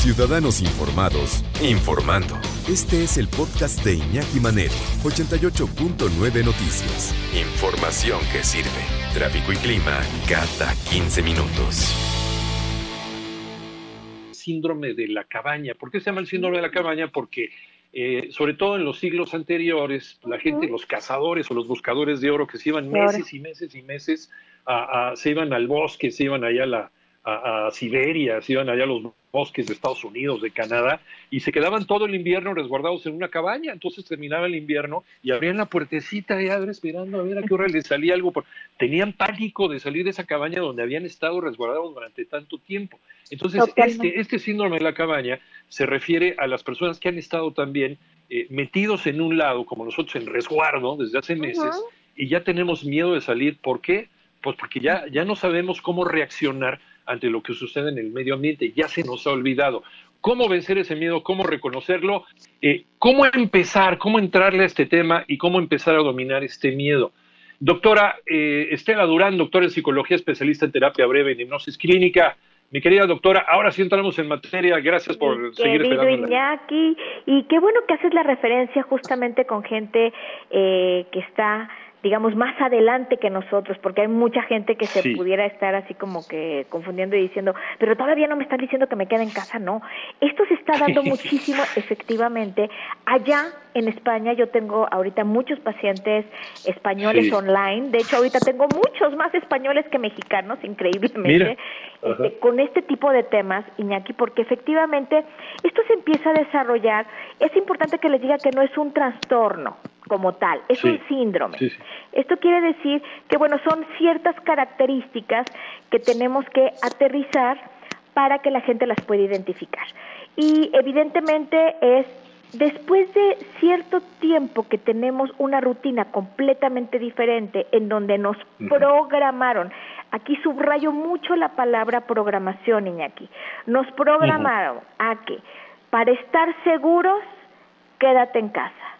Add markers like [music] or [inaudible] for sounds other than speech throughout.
Ciudadanos Informados, informando. Este es el podcast de Iñaki Manero, 88.9 Noticias. Información que sirve. Tráfico y clima cada 15 minutos. Síndrome de la cabaña. ¿Por qué se llama el síndrome de la cabaña? Porque eh, sobre todo en los siglos anteriores, la gente, los cazadores o los buscadores de oro que se iban meses y meses y meses, se iban al bosque, se iban allá a la, a, Siberia, se iban allá a los bosques de Estados Unidos, de Canadá, y se quedaban todo el invierno resguardados en una cabaña. Entonces terminaba el invierno y abrían la puertecita y esperando a ver a qué hora les salía algo. Tenían pánico de salir de esa cabaña donde habían estado resguardados durante tanto tiempo. Entonces, este, este síndrome de la cabaña se refiere a las personas que han estado también eh, metidos en un lado, como nosotros en resguardo desde hace meses, y ya tenemos miedo de salir. ¿Por qué? Pues porque ya, ya no sabemos cómo reaccionar ante lo que sucede en el medio ambiente. Ya se nos ha olvidado. ¿Cómo vencer ese miedo? ¿Cómo reconocerlo? Eh, ¿Cómo empezar? ¿Cómo entrarle a este tema? ¿Y cómo empezar a dominar este miedo? Doctora eh, Estela Durán, doctora en psicología, especialista en terapia breve y hipnosis clínica. Mi querida doctora, ahora sí entramos en materia. Gracias por seguir esperando. Iñaki, y qué bueno que haces la referencia justamente con gente eh, que está digamos, más adelante que nosotros, porque hay mucha gente que se pudiera estar así como que confundiendo y diciendo, pero todavía no me están diciendo que me quede en casa, no. Esto se está dando [laughs] muchísimo, efectivamente. Allá en España yo tengo ahorita muchos pacientes españoles online, de hecho ahorita tengo muchos más españoles que mexicanos, increíblemente, este, con este tipo de temas, Iñaki, porque efectivamente esto se empieza a desarrollar. Es importante que les diga que no es un trastorno, como tal, es un síndrome. Esto quiere decir que, bueno, son ciertas características que tenemos que aterrizar para que la gente las pueda identificar. Y evidentemente es después de cierto tiempo que tenemos una rutina completamente diferente en donde nos programaron, aquí subrayo mucho la palabra programación, Iñaki, nos programaron a que para estar seguros, quédate en casa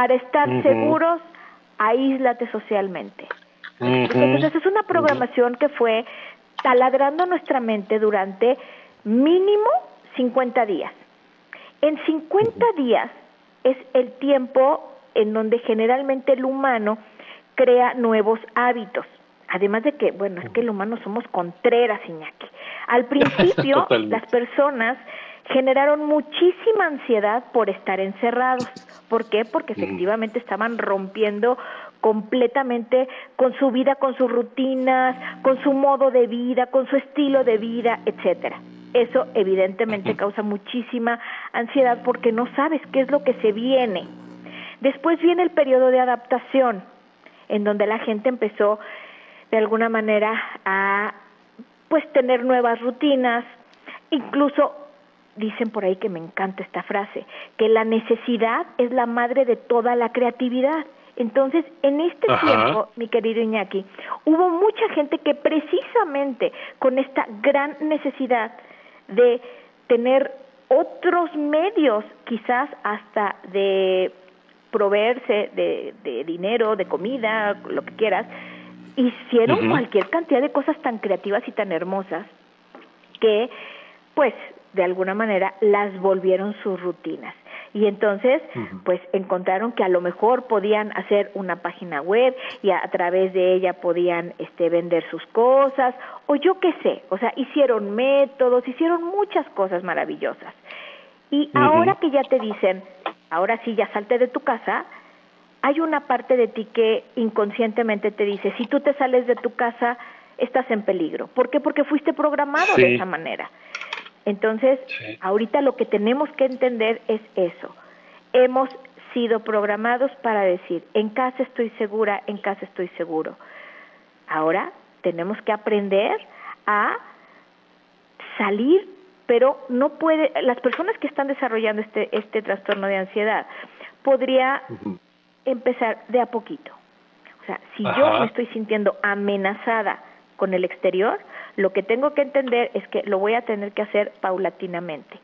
para estar seguros, aíslate socialmente. Entonces es una programación que fue taladrando nuestra mente durante mínimo 50 días. En 50 días es el tiempo en donde generalmente el humano crea nuevos hábitos. Además de que, bueno, es que el humano somos contreras, Iñaki. Al [laughs] principio, las personas generaron muchísima ansiedad por estar encerrados. ¿Por qué? Porque efectivamente estaban rompiendo completamente con su vida, con sus rutinas, con su modo de vida, con su estilo de vida, etcétera. Eso evidentemente causa muchísima ansiedad porque no sabes qué es lo que se viene. Después viene el periodo de adaptación, en donde la gente empezó de alguna manera a pues tener nuevas rutinas, incluso dicen por ahí que me encanta esta frase, que la necesidad es la madre de toda la creatividad. Entonces, en este tiempo, mi querido Iñaki, hubo mucha gente que precisamente con esta gran necesidad de tener otros medios, quizás hasta de proveerse de, dinero, de comida, lo que quieras, hicieron cualquier cantidad de cosas tan creativas y tan hermosas que, pues, de alguna manera las volvieron sus rutinas. Y entonces, pues encontraron que a lo mejor podían hacer una página web y a, través de ella podían este, vender sus cosas, o yo qué sé, o sea, hicieron métodos, hicieron muchas cosas maravillosas. Y ahora que ya te dicen, ahora sí, ya salte de tu casa, hay una parte de ti que inconscientemente te dice, si tú te sales de tu casa, estás en peligro. ¿Por qué? Porque fuiste programado de esa manera. Entonces, ahorita lo que tenemos que entender es eso. Hemos sido programados para decir, en casa estoy segura, en casa estoy seguro. Ahora tenemos que aprender a salir, pero no puede, las personas que están desarrollando este, este trastorno de ansiedad, podría empezar de a poquito. O sea, si yo me estoy sintiendo amenazada con el exterior, lo que tengo que entender es que lo voy a tener que hacer paulatinamente,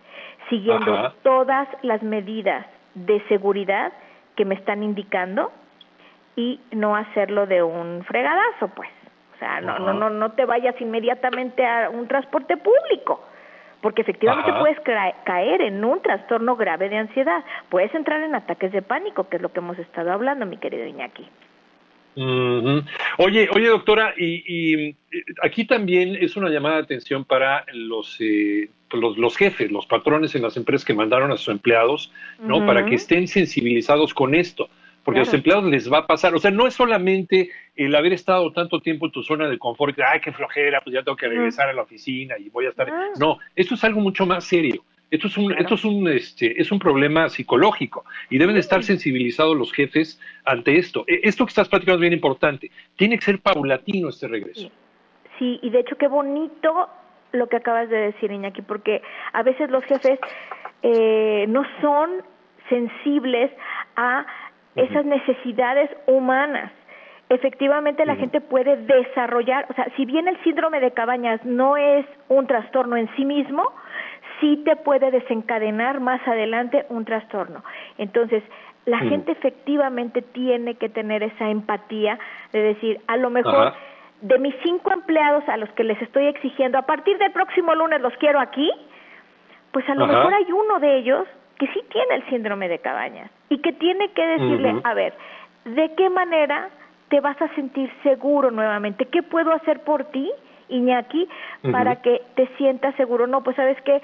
siguiendo todas las medidas de seguridad que me están indicando y no hacerlo de un fregadazo, pues. O sea, no, no, no, no te vayas inmediatamente a un transporte público, porque efectivamente puedes caer en un trastorno grave de ansiedad, puedes entrar en ataques de pánico, que es lo que hemos estado hablando, mi querido Iñaki. Oye, oye, doctora, y, aquí también es una llamada de atención para los, eh, los, los, jefes, los patrones en las empresas que mandaron a sus empleados, ¿no? Para que estén sensibilizados con esto, porque a los empleados les va a pasar. O sea, no es solamente el haber estado tanto tiempo en tu zona de confort, que, ay, qué flojera, pues ya tengo que regresar a la oficina y voy a estar. Ah. No, esto es algo mucho más serio. Esto es un, esto es un, este, es un problema psicológico y deben estar sensibilizados los jefes ante esto. E, esto que estás platicando es bien importante. Tiene que ser paulatino este regreso. Sí, y de hecho qué bonito lo que acabas de decir, Iñaki, porque a veces los jefes eh, no son sensibles a esas necesidades humanas. Efectivamente, la gente puede desarrollar, o sea, si bien el síndrome de cabañas no es un trastorno en sí mismo, sí te puede desencadenar más adelante un trastorno. Entonces, la gente efectivamente tiene que tener esa empatía de decir, a lo mejor de mis cinco empleados a los que les estoy exigiendo, a partir del próximo lunes los quiero aquí, pues a lo mejor hay uno de ellos que sí tiene el síndrome de cabañas y que tiene que decirle, a ver, ¿de qué manera te vas a sentir seguro nuevamente? ¿Qué puedo hacer por ti? Iñaki, para que te sientas seguro. No, pues sabes que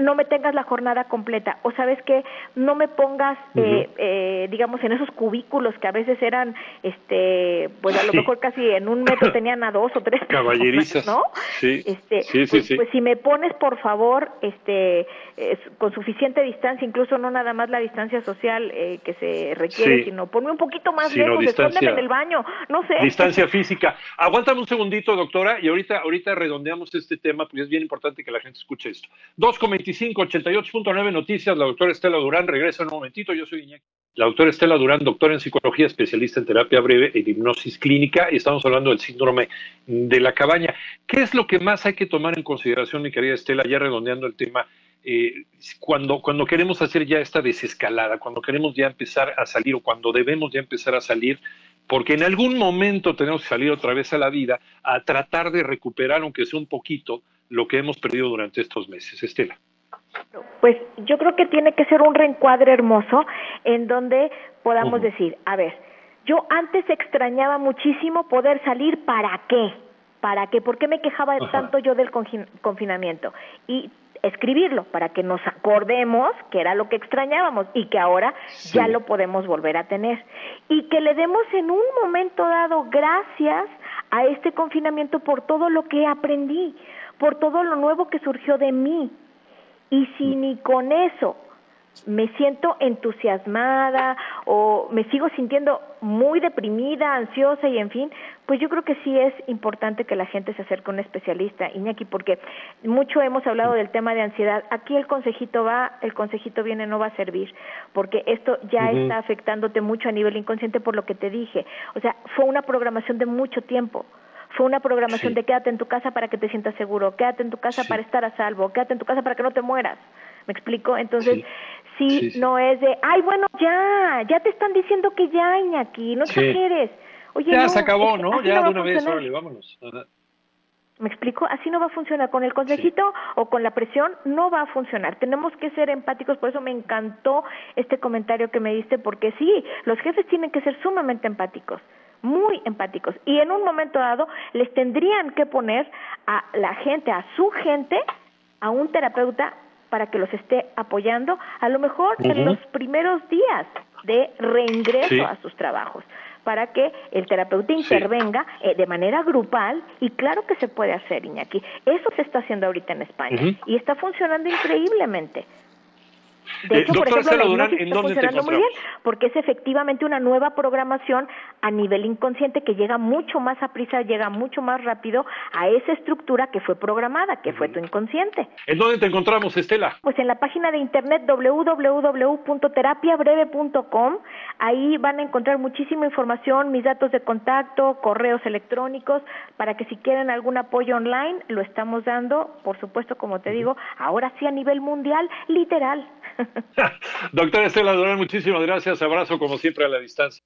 no me tengas la jornada completa o sabes que no me pongas eh, eh, digamos en esos cubículos que a veces eran este pues a lo mejor casi en un metro tenían a dos o tres [laughs] caballerizas. no sí. Este pues, pues, si me pones por favor este con suficiente distancia incluso no nada más la distancia social eh, que se requiere sino ponme un poquito más lejos escóndeme en el baño no sé. Distancia [laughs] física. Aguántame un segundito doctora y ahorita ahorita redondeamos este tema porque es bien importante que la gente escuche esto. Dos 25, 88.9 Noticias, la doctora Estela Durán regresa en un momentito. Yo soy Iñaki. La doctora Estela Durán, doctora en psicología, especialista en terapia breve e hipnosis clínica, y estamos hablando del síndrome de la cabaña. ¿Qué es lo que más hay que tomar en consideración, mi querida Estela, ya redondeando el tema? Eh, cuando, cuando queremos hacer ya esta desescalada, cuando queremos ya empezar a salir o cuando debemos ya empezar a salir, porque en algún momento tenemos que salir otra vez a la vida a tratar de recuperar, aunque sea un poquito, lo que hemos perdido durante estos meses. Estela. Pues yo creo que tiene que ser un reencuadre hermoso en donde podamos decir, a ver, yo antes extrañaba muchísimo poder salir, ¿para qué? ¿Para qué? ¿Por qué me quejaba tanto yo del confinamiento? Y escribirlo para que nos acordemos que era lo que extrañábamos y que ahora ya lo podemos volver a tener. Y que le demos en un momento dado gracias a este confinamiento por todo lo que aprendí, por todo lo nuevo que surgió de mí. Y si mm. ni con eso me siento entusiasmada o me sigo sintiendo muy deprimida, ansiosa y en fin, pues yo creo que sí es importante que la gente se acerque a un especialista, Iñaki, porque mucho hemos hablado del tema de ansiedad. Aquí el consejito va, el consejito viene, no va a servir, porque esto ya está afectándote mucho a nivel inconsciente por lo que te dije. O sea, fue una programación de mucho tiempo fue una programación de quédate en tu casa para que te sientas seguro, quédate en tu casa para estar a salvo, quédate en tu casa para que no te mueras. ¿Me explico? Entonces, sí, no es de, ay, bueno, ya, ya te están diciendo que ya, Iñaki, no exageres. Oye, ya se acabó, ¿no? Ya de una vez, órale, vámonos. ¿Me explico? Así no va a funcionar. Con el consejito o con la presión no va a funcionar. Tenemos que ser empáticos. Por eso me encantó este comentario que me diste, porque sí, los jefes tienen que ser sumamente empáticos muy empáticos. Y en un momento dado les tendrían que poner a la gente, a su gente, a un terapeuta para que los esté apoyando, a lo mejor en los primeros días de reingreso a sus trabajos, para que el terapeuta intervenga eh, de manera grupal y claro que se puede hacer, Iñaki. Eso se está haciendo ahorita en España y está funcionando increíblemente. De eh, hecho, por ejemplo, la hipnosis está funcionando muy bien, porque es efectivamente una nueva programación a nivel inconsciente que llega mucho más a prisa, llega mucho más rápido a esa estructura que fue programada, que fue tu inconsciente. ¿En dónde te encontramos, Estela? Pues en la página de internet www.terapiabreve.com. Ahí van a encontrar muchísima información, mis datos de contacto, correos electrónicos, para que si quieren algún apoyo online, lo estamos dando, por supuesto, como te digo, ahora sí a nivel mundial, literal. [laughs] Doctora Estela Durán, muchísimas gracias. Abrazo como siempre a la distancia.